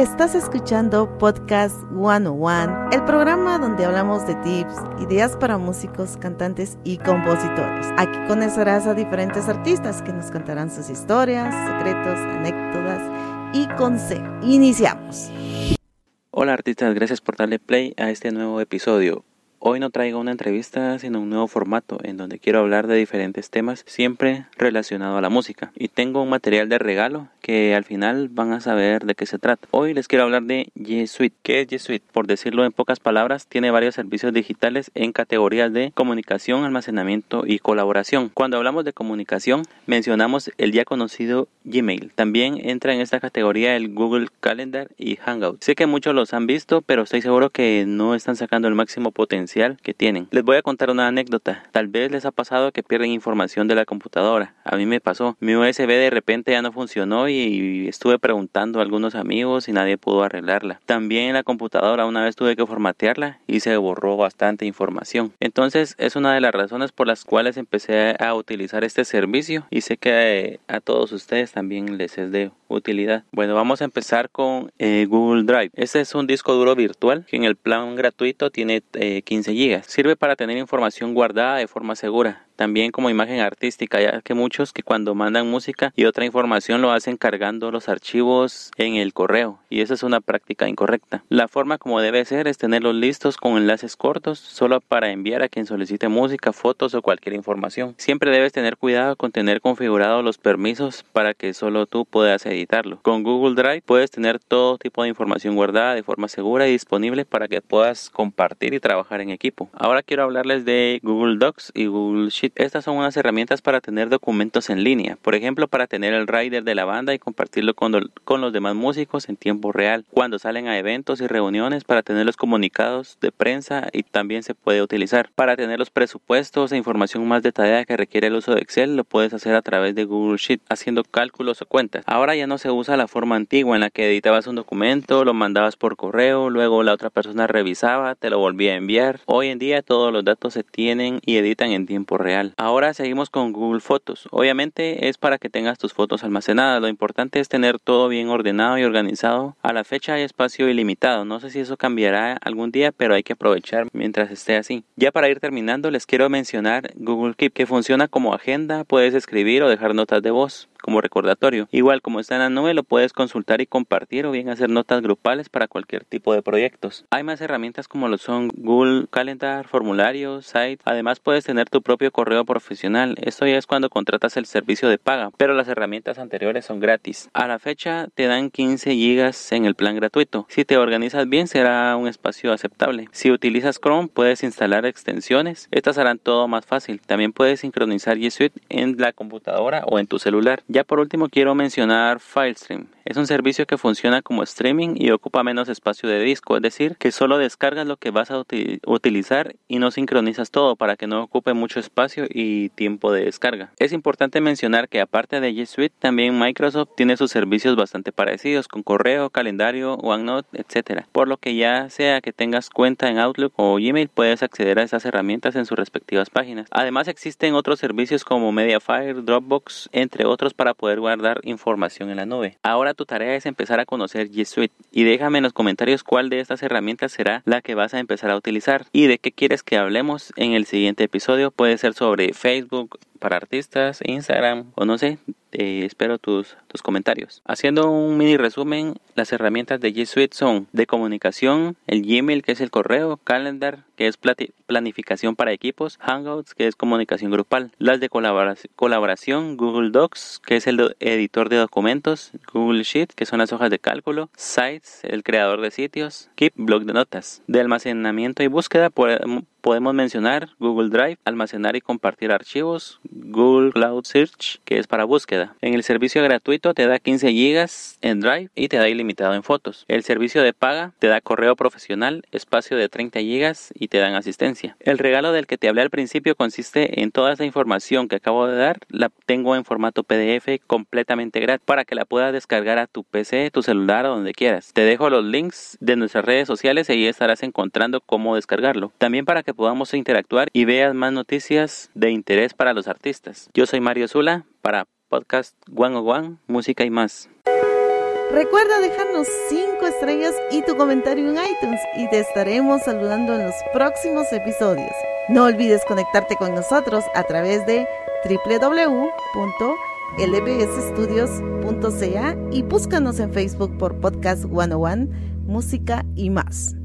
Estás escuchando Podcast 101, el programa donde hablamos de tips, ideas para músicos, cantantes y compositores. Aquí conocerás a diferentes artistas que nos contarán sus historias, secretos, anécdotas y consejos. Iniciamos. Hola artistas, gracias por darle play a este nuevo episodio. Hoy no traigo una entrevista, sino un nuevo formato en donde quiero hablar de diferentes temas, siempre relacionado a la música. Y tengo un material de regalo que al final van a saber de qué se trata. Hoy les quiero hablar de G Suite. ¿Qué es G Suite? Por decirlo en pocas palabras, tiene varios servicios digitales en categorías de comunicación, almacenamiento y colaboración. Cuando hablamos de comunicación, mencionamos el ya conocido Gmail. También entra en esta categoría el Google Calendar y Hangout. Sé que muchos los han visto, pero estoy seguro que no están sacando el máximo potencial que tienen. Les voy a contar una anécdota. Tal vez les ha pasado que pierden información de la computadora. A mí me pasó. Mi USB de repente ya no funcionó y estuve preguntando a algunos amigos y nadie pudo arreglarla. También la computadora una vez tuve que formatearla y se borró bastante información. Entonces es una de las razones por las cuales empecé a utilizar este servicio y sé que a todos ustedes también les es de utilidad. Bueno, vamos a empezar con eh, Google Drive. Este es un disco duro virtual que en el plan gratuito tiene 15 eh, GB. Sirve para tener información guardada de forma segura también como imagen artística, ya que muchos que cuando mandan música y otra información lo hacen cargando los archivos en el correo y esa es una práctica incorrecta. La forma como debe ser es tenerlos listos con enlaces cortos solo para enviar a quien solicite música, fotos o cualquier información. Siempre debes tener cuidado con tener configurados los permisos para que solo tú puedas editarlo. Con Google Drive puedes tener todo tipo de información guardada de forma segura y disponible para que puedas compartir y trabajar en equipo. Ahora quiero hablarles de Google Docs y Google Estas son unas herramientas para tener documentos en línea, por ejemplo, para tener el rider de la banda y compartirlo con, los demás músicos en tiempo real, cuando salen a eventos y reuniones, para tener los comunicados de prensa y también se puede utilizar. Para tener los presupuestos e información más detallada que requiere el uso de Excel, lo puedes hacer a través de Google Sheet, haciendo cálculos o cuentas. Ahora ya no se usa la forma antigua en la que editabas un documento, lo mandabas por correo, luego la otra persona revisaba, te lo volvía a enviar. Hoy en día todos los datos se tienen y editan en tiempo real. Ahora seguimos con Google Fotos. Obviamente es para que tengas tus fotos almacenadas. Lo importante es tener todo bien ordenado y organizado. A la fecha hay espacio ilimitado. No sé si eso cambiará algún día, pero hay que aprovechar mientras esté así. Ya para ir terminando, les quiero mencionar Google Keep, que funciona como agenda. Puedes escribir o dejar notas de voz como recordatorio. Igual como está en la nube lo puedes consultar y compartir o bien hacer notas grupales para cualquier tipo de proyectos. Hay más herramientas como lo son Google Calendar, formularios, site. Además puedes tener tu propio correo profesional. Esto ya es cuando contratas el servicio de paga, pero las herramientas anteriores son gratis. A la fecha te dan 15 gigas en el plan gratuito. Si te organizas bien será un espacio aceptable. Si utilizas Chrome puedes instalar extensiones. Estas harán todo más fácil. También puedes sincronizar G Suite en la computadora o en tu celular. Ya por último quiero mencionar FileStream. Es un servicio que funciona como streaming y ocupa menos espacio de disco, es decir, que solo descargas lo que vas a utilizar y no sincronizas todo para que no ocupe mucho espacio y tiempo de descarga. Es importante mencionar que aparte de G Suite, también Microsoft tiene sus servicios bastante parecidos con correo, calendario, OneNote, etc. Por lo que ya sea que tengas cuenta en Outlook o Gmail, puedes acceder a esas herramientas en sus respectivas páginas. Además existen otros servicios como Mediafire, Dropbox, entre otros para poder guardar información en la nube. Ahora tu tarea es empezar a conocer G Suite y déjame en los comentarios cuál de estas herramientas será la que vas a empezar a utilizar y de qué quieres que hablemos en el siguiente episodio. Puede ser sobre Facebook para artistas, Instagram o no sé, eh, espero tus, tus comentarios. Haciendo un mini resumen, las herramientas de G Suite son de comunicación, el Gmail que es el correo, Calendar que es planificación para equipos, Hangouts que es comunicación grupal, las de colaboración, Google Docs que es el editor de documentos, Google Sheet que son las hojas de cálculo, Sites el creador de sitios, Keep blog de notas, de almacenamiento y búsqueda podemos mencionar Google Drive, almacenar y compartir archivos, Google Cloud Search, que es para búsqueda. En el servicio gratuito te da 15 GB en Drive y te da ilimitado en fotos. El servicio de paga te da correo profesional, espacio de 30 GB y te dan asistencia. El regalo del que te hablé al principio consiste en toda esa información que acabo de dar, la tengo en formato PDF completamente gratis para que la puedas descargar a tu PC, tu celular o donde quieras. Te dejo los links de nuestras redes sociales y ahí estarás encontrando cómo descargarlo. También para que podamos interactuar y veas más noticias de interés para los artistas. Yo soy Mario Zula para Podcast One on One, Música y más. Recuerda dejarnos 5 estrellas y tu comentario en iTunes y te estaremos saludando en los próximos episodios. No olvides conectarte con nosotros a través de www.lbsstudios.ca y búscanos en Facebook por Podcast 101, Música y más.